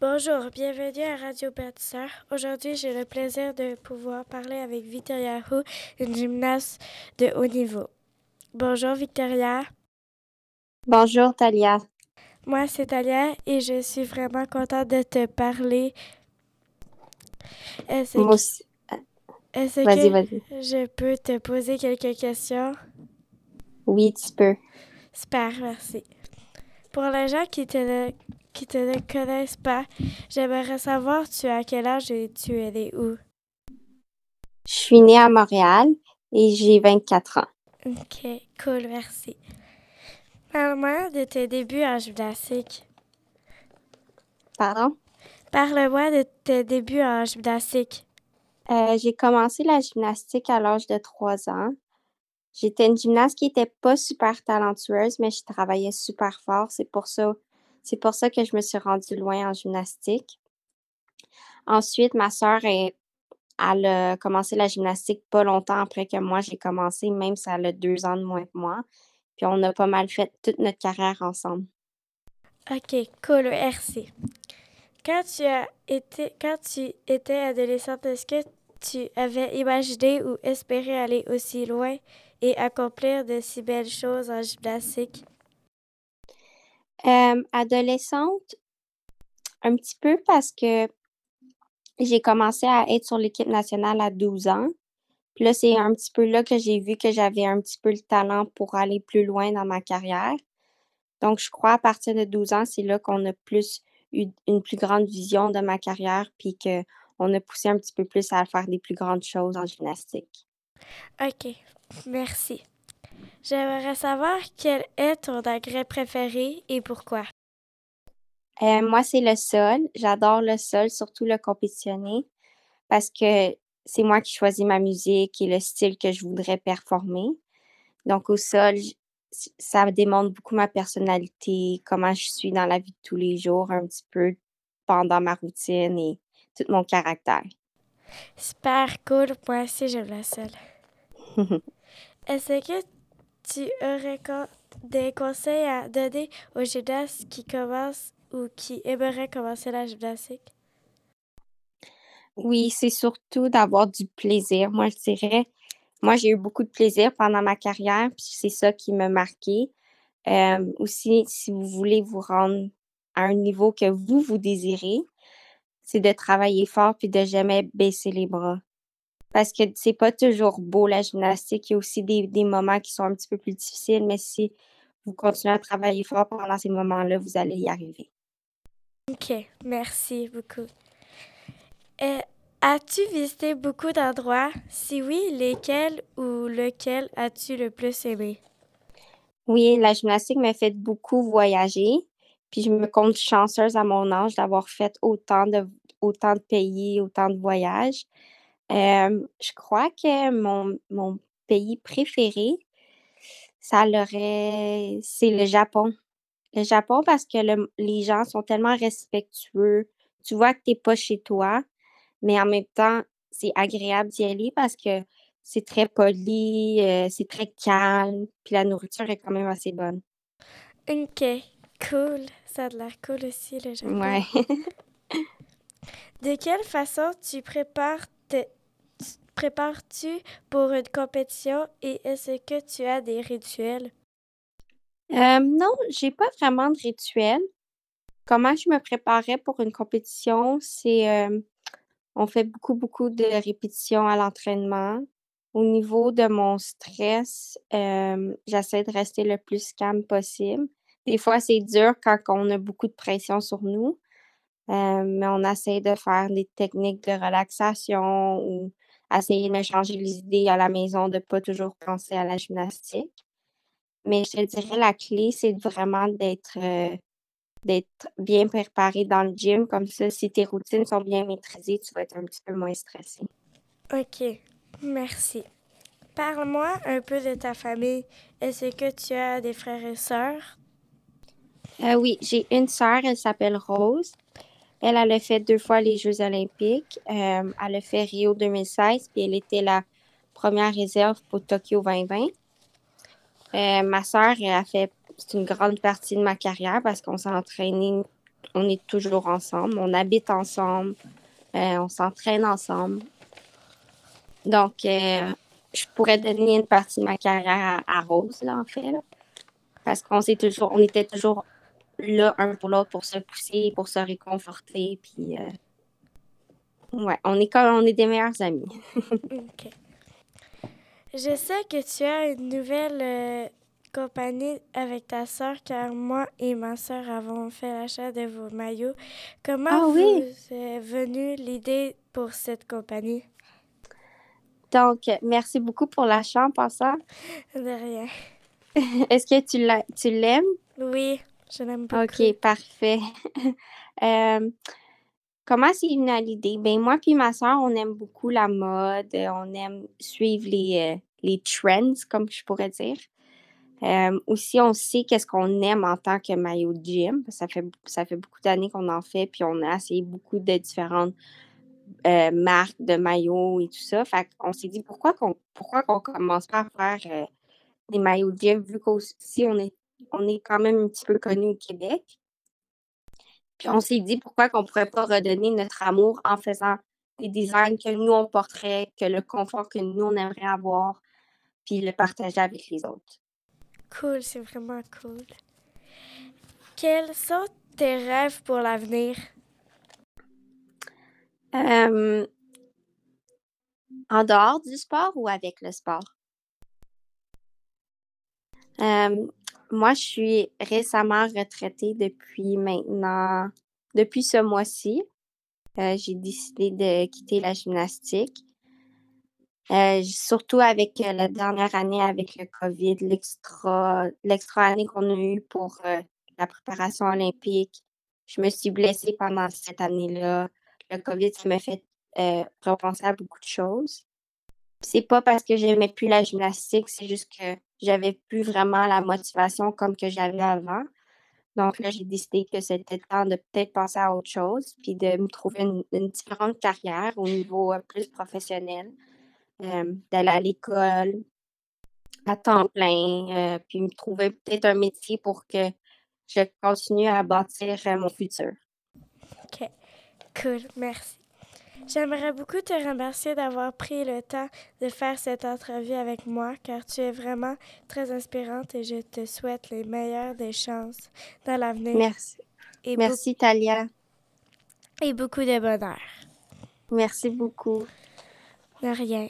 Bonjour, bienvenue à Radio Bâtisseur. Aujourd'hui, j'ai le plaisir de pouvoir parler avec Victoria Hu, une gymnaste de haut niveau. Bonjour Victoria. Bonjour Talia. Moi, c'est Talia et je suis vraiment contente de te parler. Est-ce Moi aussi. est-ce Vas-y, que vas-y. je peux te poser quelques questions? Oui, tu peux. Super, merci. Pour les gens qui te qui te ne connaissent pas, j'aimerais savoir tu as quel âge et tu es né où? Je suis née à Montréal et j'ai 24 ans. Ok, cool, merci. Parle-moi de tes débuts en gymnastique. Pardon? Parle-moi de tes débuts en gymnastique. Euh, j'ai commencé la gymnastique à l'âge de 3 ans. J'étais une gymnaste qui était pas super talentueuse, mais je travaillais super fort. C'est pour ça, c'est pour ça que je me suis rendue loin en gymnastique. Ensuite, ma sœur est, elle a commencé la gymnastique pas longtemps après que moi j'ai commencé, même si elle a deux ans de moins que moi. Puis on a pas mal fait toute notre carrière ensemble. Ok, cool, merci. Quand tu as été, quand tu étais adolescente, est-ce que tu avais imaginé ou espéré aller aussi loin et accomplir de si belles choses en gymnastique? Euh, adolescente, un petit peu parce que j'ai commencé à être sur l'équipe nationale à 12 ans. Puis là, c'est un petit peu là que j'ai vu que j'avais un petit peu le talent pour aller plus loin dans ma carrière. Donc, je crois à partir de 12 ans, c'est là qu'on a plus eu une plus grande vision de ma carrière, puis qu'on a poussé un petit peu plus à faire des plus grandes choses en gymnastique. Ok, merci. J'aimerais savoir quel est ton engrais préféré et pourquoi. Euh, moi, c'est le sol. J'adore le sol, surtout le compétitionner, parce que c'est moi qui choisis ma musique et le style que je voudrais performer. Donc, au sol, ça démontre beaucoup ma personnalité, comment je suis dans la vie de tous les jours, un petit peu pendant ma routine et tout mon caractère. Super cool, moi aussi j'aime la seule. Est-ce que tu aurais des conseils à donner aux gymnastes qui commencent ou qui aimeraient commencer la gymnastique? Oui, c'est surtout d'avoir du plaisir. Moi, je dirais, moi, j'ai eu beaucoup de plaisir pendant ma carrière, puis c'est ça qui m'a marqué. Euh, aussi, si vous voulez vous rendre à un niveau que vous, vous désirez, c'est de travailler fort puis de jamais baisser les bras. Parce que c'est pas toujours beau la gymnastique. Il y a aussi des, des moments qui sont un petit peu plus difficiles, mais si vous continuez à travailler fort pendant ces moments-là, vous allez y arriver. Ok, merci beaucoup. Euh, as-tu visité beaucoup d'endroits? Si oui, lesquels ou lequel as-tu le plus aimé? Oui, la gymnastique m'a fait beaucoup voyager. Puis je me compte chanceuse à mon âge d'avoir fait autant de, autant de pays, autant de voyages. Euh, je crois que mon, mon pays préféré, ça l'aurait, c'est le Japon. Le Japon parce que le- les gens sont tellement respectueux. Tu vois que t'es pas chez toi, mais en même temps, c'est agréable d'y aller parce que c'est très poli, euh, c'est très calme, puis la nourriture est quand même assez bonne. Ok, cool. Ça a l'air cool aussi, le Japon. Ouais. De quelle façon tu prépares prépares-tu pour une compétition et est-ce que tu as des rituels? Euh, non, j'ai pas vraiment de rituel. Comment je me préparais pour une compétition, c'est euh, on fait beaucoup, beaucoup de répétitions à l'entraînement. Au niveau de mon stress, euh, j'essaie de rester le plus calme possible. Des fois, c'est dur quand on a beaucoup de pression sur nous, euh, mais on essaie de faire des techniques de relaxation ou essayer de me changer les idées à la maison, de pas toujours penser à la gymnastique. Mais je te dirais, la clé, c'est vraiment d'être euh, d'être bien préparé dans le gym. Comme ça, si tes routines sont bien maîtrisées, tu vas être un petit peu moins stressé. Ok, merci. Parle-moi un peu de ta famille. Est-ce que tu as des frères et sœurs? Euh, oui, j'ai une sœur, elle s'appelle Rose. Elle, elle a fait deux fois les Jeux olympiques. Euh, elle a fait Rio 2016, puis elle était la première réserve pour Tokyo 2020. Euh, ma sœur, elle a fait une grande partie de ma carrière parce qu'on s'est entraîné on est toujours ensemble, on habite ensemble, euh, on s'entraîne ensemble. Donc, je pourrais donner une partie de ma carrière à, Rose, là, en fait. parce qu'on toujours, on était toujours là un pour l'autre pour se pousser, pour se réconforter. Puis, euh, ouais, on est comme on est des meilleurs amis. OK. Je sais que tu as une nouvelle compagnie avec ta soeur, car moi et ma soeur avons fait l'achat de vos maillots. Comment ah, vous est venue l'idée pour cette compagnie? Donc, merci beaucoup pour l'achat en passant. De rien. Est-ce que tu l'aimes? Oui, je l'aime beaucoup. OK, parfait. euh, comment c'est venu l'idée? Ben moi puis ma soeur, on aime beaucoup la mode, on aime suivre les, euh, les trends, comme je pourrais dire. Euh, aussi, on sait qu'est-ce qu'on aime en tant que maillot de gym. Ça fait, ça fait beaucoup d'années qu'on en fait, puis on a essayé beaucoup de différentes marques de maillots et tout ça. Fait qu'on s'est dit pourquoi qu'on pourquoi commence pas à faire des maillots de gym, vu qu'aussi on est, on est quand même un petit peu connu au Québec. Puis on s'est dit pourquoi qu'on pourrait pas redonner notre amour en faisant des designs que nous on porterait, que le confort que nous on aimerait avoir, puis le partager avec les autres. Cool, c'est vraiment cool. Quels sont tes rêves pour l'avenir? Euh, en dehors du sport ou avec le sport? Euh, moi, je suis récemment retraitée depuis maintenant, depuis ce mois-ci. Euh, j'ai décidé de quitter la gymnastique. Euh, surtout avec euh, la dernière année avec le COVID, l'extra, année qu'on a eue pour la préparation olympique. Je me suis blessée pendant cette année-là. Le COVID, ça m'a fait repenser à beaucoup de choses. C'est pas parce que j'aimais plus la gymnastique, c'est juste que j'avais plus vraiment la motivation comme que j'avais avant. Donc là, j'ai décidé que c'était temps de peut-être penser à autre chose, puis de me trouver une différente carrière au niveau plus professionnel. Euh, d'aller à l'école à temps plein, euh, puis me trouver peut-être un métier pour que je continue à bâtir euh, mon futur. OK. Cool. Merci. J'aimerais beaucoup te remercier d'avoir pris le temps de faire cette entrevue avec moi, car tu es vraiment très inspirante et je te souhaite les meilleures des chances dans l'avenir. Merci. Et Merci, Talia. Et beaucoup de bonheur. Merci beaucoup. De rien.